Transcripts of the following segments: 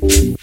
Thank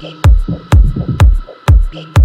beep, beep.